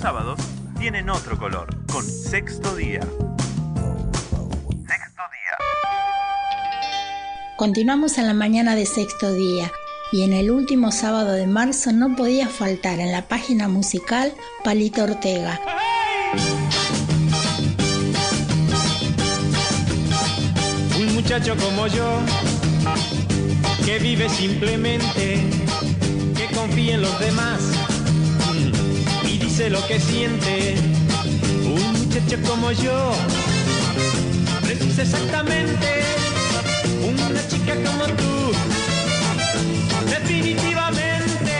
sábados tienen otro color, con sexto día. Sexto día. Continuamos en la mañana de sexto día y en el último sábado de marzo no podía faltar en la página musical Palito Ortega. Un muchacho como yo, que vive simplemente, que confía en los demás dice lo que siente. Un muchacho como yo, precisa exactamente una chica como tú, definitivamente.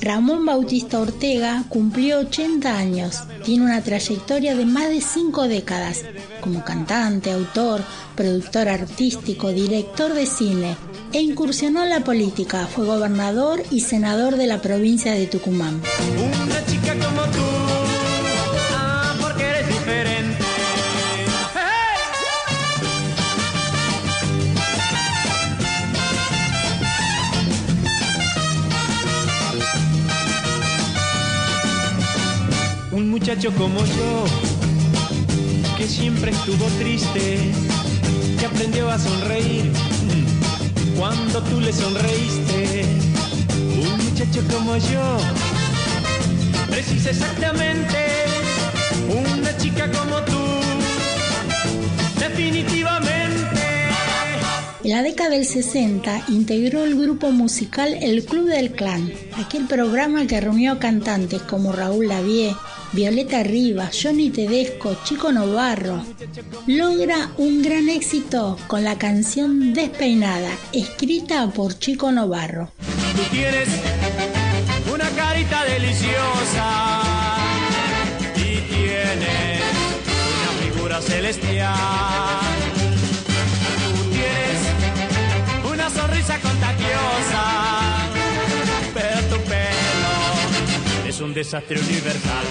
Ramón Bautista Ortega cumplió 80 años. Tiene una trayectoria de más de cinco décadas como cantante, autor, productor artístico, director de cine e incursionó en la política. Fue gobernador y senador de la provincia de Tucumán. Una chica como tú, ah, porque eres diferente. Un muchacho como yo, que siempre estuvo triste, que aprendió a sonreír cuando tú le sonreíste. Un muchacho como yo, precisa exactamente una chica como tú, definitivamente. En la década del 60 integró el grupo musical El Club del Clan, aquel programa que reunió cantantes como Raúl Lavie, Violeta Rivas, Johnny Tedesco, Chico Novarro. Logra un gran éxito con la canción Despeinada, escrita por Chico Novarro. Tú tienes una carita deliciosa y tienes una figura celestial. Es un desastre universal.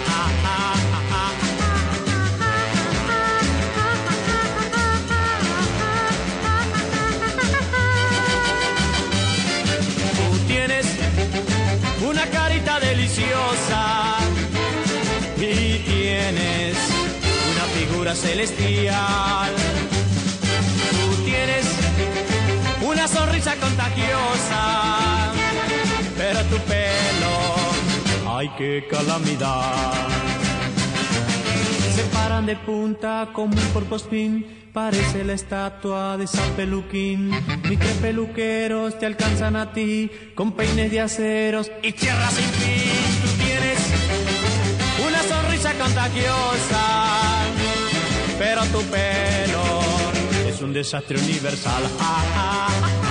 Tú tienes una carita deliciosa y tienes una figura celestial. Tú tienes una sonrisa contagiosa, pero tu pelo, ay qué calamidad. Se paran de punta como un porpospín, parece la estatua de San Peluquín. Ni que peluqueros te alcanzan a ti, con peines de aceros y tierra sin fin. Tú tienes una sonrisa contagiosa, pero tu pelo es un desastre universal. Ah, ah, ah.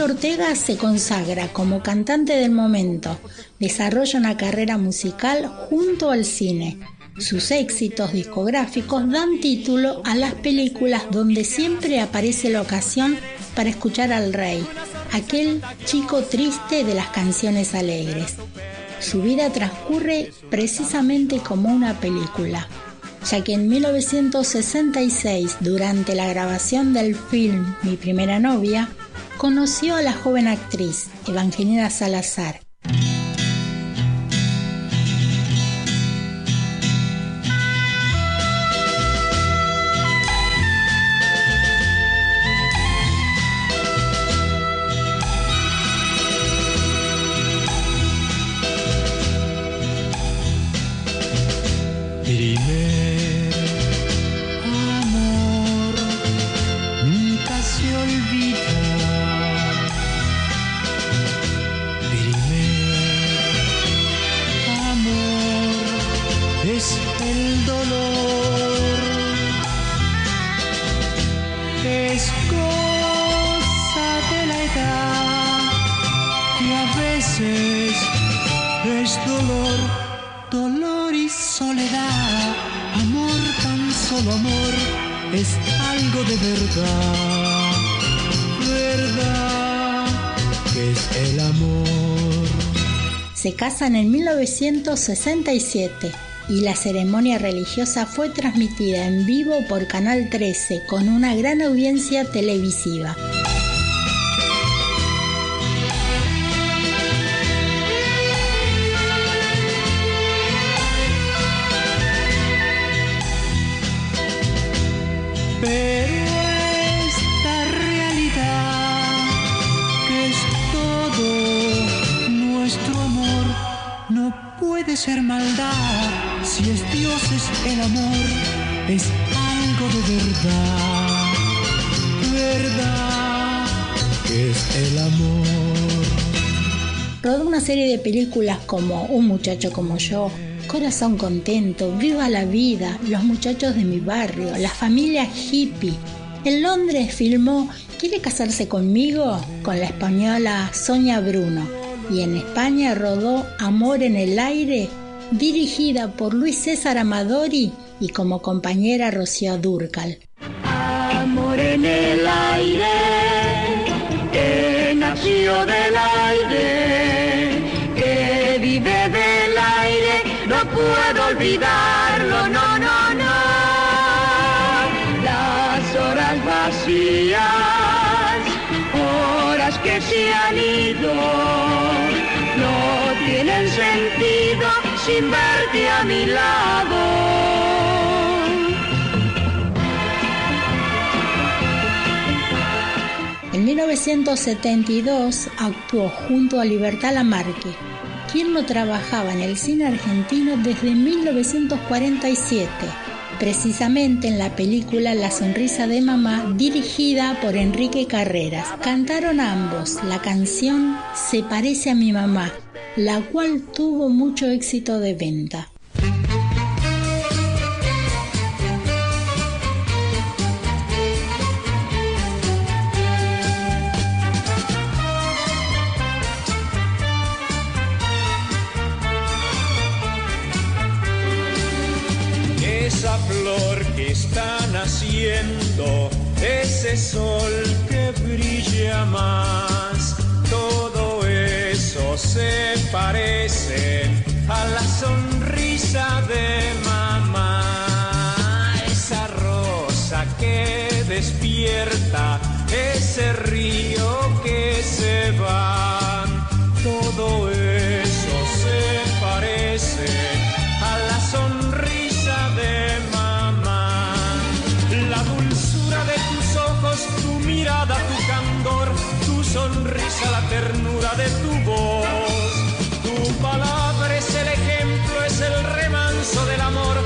Ortega se consagra como cantante del momento, desarrolla una carrera musical junto al cine. Sus éxitos discográficos dan título a las películas donde siempre aparece la ocasión para escuchar al rey, aquel chico triste de las canciones alegres. Su vida transcurre precisamente como una película, ya que en 1966, durante la grabación del film Mi primera novia, conoció a la joven actriz Evangelina Salazar. Se casan en 1967 y la ceremonia religiosa fue transmitida en vivo por Canal 13 con una gran audiencia televisiva. Ser maldad, si es Dios es el amor, es algo de verdad, verdad es el amor. Rodó una serie de películas como Un muchacho como yo, Corazón contento, Viva la vida, Los muchachos de mi barrio, La familia hippie. En Londres filmó ¿Quiere casarse conmigo? con la española Sonia Bruno y en España rodó Amor en el aire, dirigida por Luis César Amadori y como compañera Rocío Durcal. Amor en el aire, que nació del aire, que vive del aire, no puedo olvidarlo, sin a mi lado. En 1972 actuó junto a Libertad Lamarque, quien no trabajaba en el cine argentino desde 1947 precisamente en la película La sonrisa de mamá, dirigida por Enrique Carreras. Cantaron ambos la canción Se parece a mi mamá, la cual tuvo mucho éxito de venta. Esa flor que está naciendo, ese sol que brilla más, eso se parece a la sonrisa de mamá. Esa rosa que despierta, ese río que se va, todo eso sonrisa, la ternura de tu voz. Tu palabra es el ejemplo, es el remanso del amor.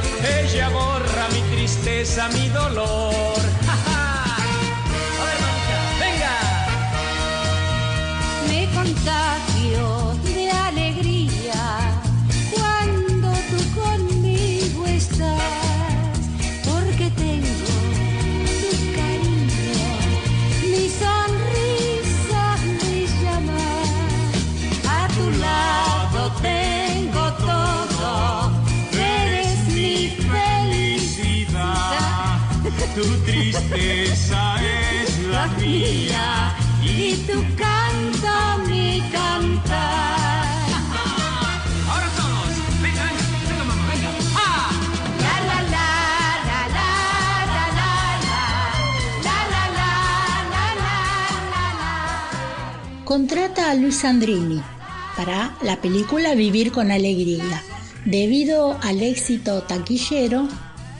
Ella borra mi tristeza, mi dolor. Tu tristeza es la mía. y tu canto mi cantar. Ahora todos, venga, venga, venga, mamá, venga. ¡Ah! La la la la la la la la la la la la la Contrata a Luis Sandrini para la película Vivir con Alegría. Debido al éxito taquillero,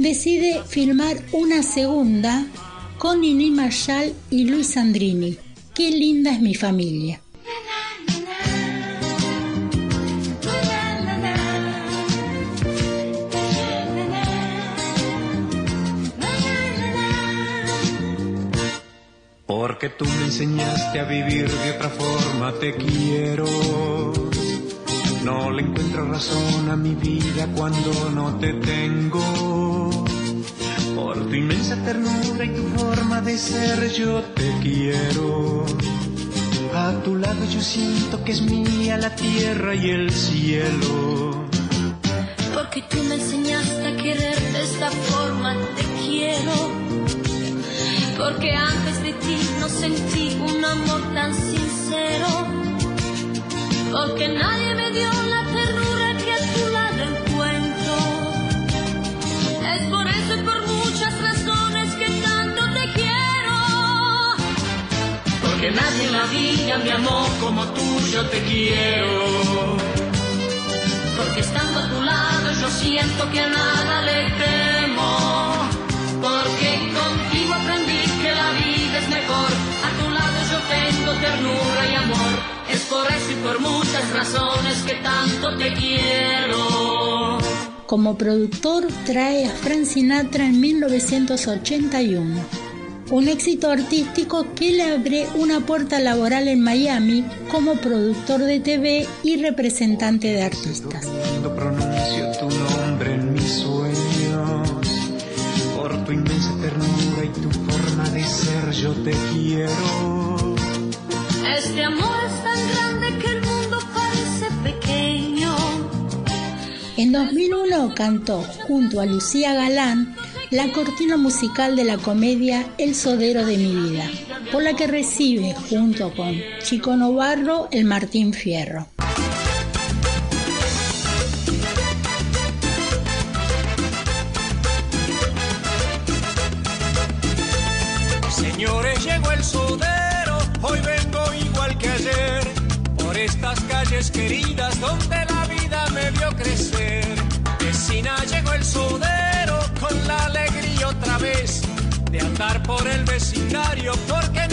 decide filmar una segunda con Nini Marshall y Luis Sandrini. Qué linda es mi familia. Porque tú me enseñaste a vivir de otra forma, te quiero. No le encuentro razón a mi vida cuando no te tengo. Por tu inmensa ternura y tu forma de ser yo te quiero. A tu lado yo siento que es mía la tierra y el cielo. Porque tú me enseñaste a querer de esta forma, te quiero. Porque antes de ti no sentí un amor tan sincero. Porque nadie me dio la ternura que a tu lado encuentro. Es por eso y por muchas razones que tanto te quiero. Porque nadie en la vida me amó como tú yo te quiero. Porque estando a tu lado yo siento que a nada le temo. Porque contigo aprendí que la vida es mejor. A tu lado yo tengo ternura y amor. Por eso y por muchas razones que tanto te quiero. Como productor trae a Frank Sinatra en 1981, un éxito artístico que le abre una puerta laboral en Miami como productor de TV y representante de artistas. Cuando pronuncio tu nombre en mis sueños, por tu inmensa ternura y tu forma de ser, yo te quiero. Este amor es En 2001 cantó junto a Lucía Galán la cortina musical de la comedia El Sodero de mi vida, por la que recibe junto con Chico Novarro el Martín Fierro. Señores, llegó el sudero, hoy vengo igual que ayer, por estas calles queridas donde la me vio crecer. Vecina, llegó el sudero con la alegría otra vez de andar por el vecindario, porque en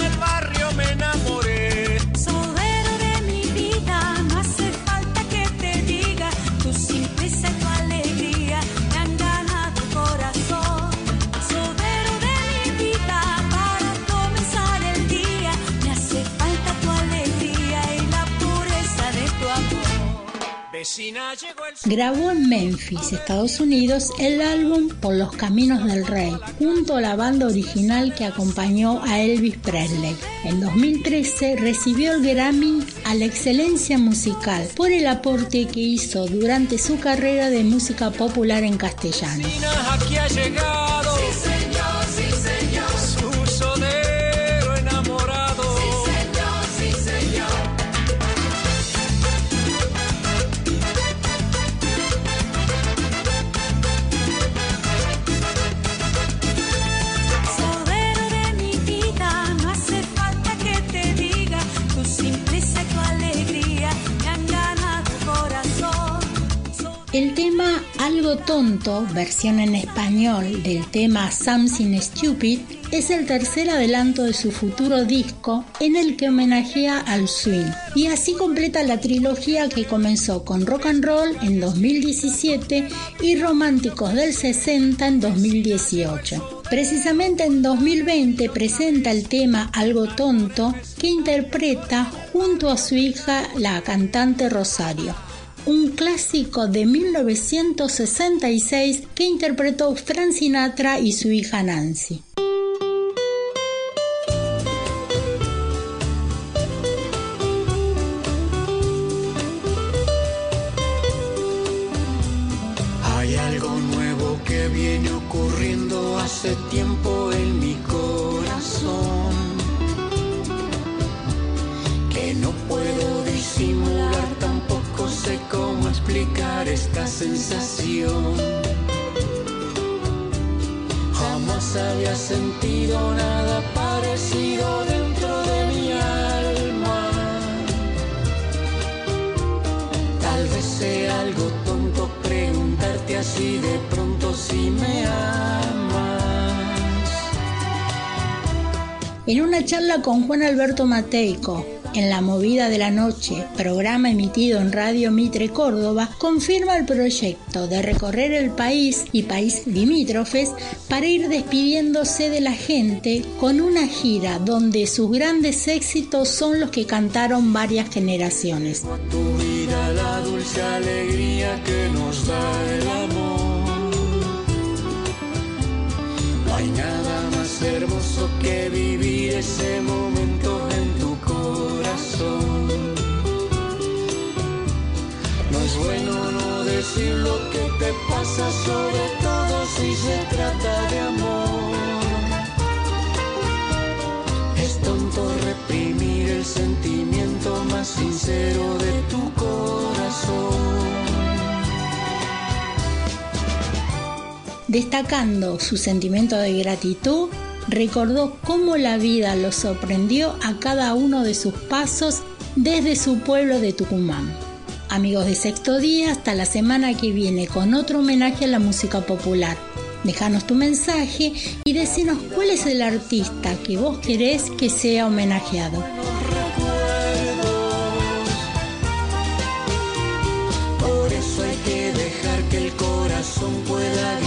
Grabó en Memphis, Estados Unidos, el álbum Por los Caminos del Rey, junto a la banda original que acompañó a Elvis Presley. En 2013 recibió el Grammy a la excelencia musical por el aporte que hizo durante su carrera de música popular en castellano. vecina aquí ha llegado. Algo Tonto, versión en español del tema Something Stupid, es el tercer adelanto de su futuro disco en el que homenajea al swing. Y así completa la trilogía que comenzó con Rock and Roll en 2017 y Románticos del 60 en 2018. Precisamente en 2020 presenta el tema Algo Tonto que interpreta junto a su hija la cantante Rosario un clásico de 1966 que interpretó Frank Sinatra y su hija Nancy. Hay algo nuevo que viene ocurriendo hace tiempo en mi corazón. Que no puedo disimular, sé cómo explicar esta sensación. Jamás había sentido nada parecido dentro de mi alma. Tal vez sea algo tonto preguntarte así de pronto si me amas. En una charla con Juan Alberto Mateico, en La Movida de la Noche, programa emitido en Radio Mitre Córdoba, confirma el proyecto de recorrer el país y país limítrofes para ir despidiéndose de la gente con una gira donde sus grandes éxitos son los que cantaron varias generaciones. Tu vida, la dulce alegría que nos da el amor. No hay nada más hermoso que vivir ese que te pasa, sobre todo si se trata de amor. Es tonto reprimir el sentimiento más sincero de tu corazón. Destacando su sentimiento de gratitud, recordó cómo la vida lo sorprendió a cada uno de sus pasos desde su pueblo de Tucumán. Amigos de sexto día, hasta la semana que viene con otro homenaje a la música popular. Déjanos tu mensaje y decinos cuál es el artista que vos querés que sea homenajeado. Por eso hay que dejar que el corazón pueda.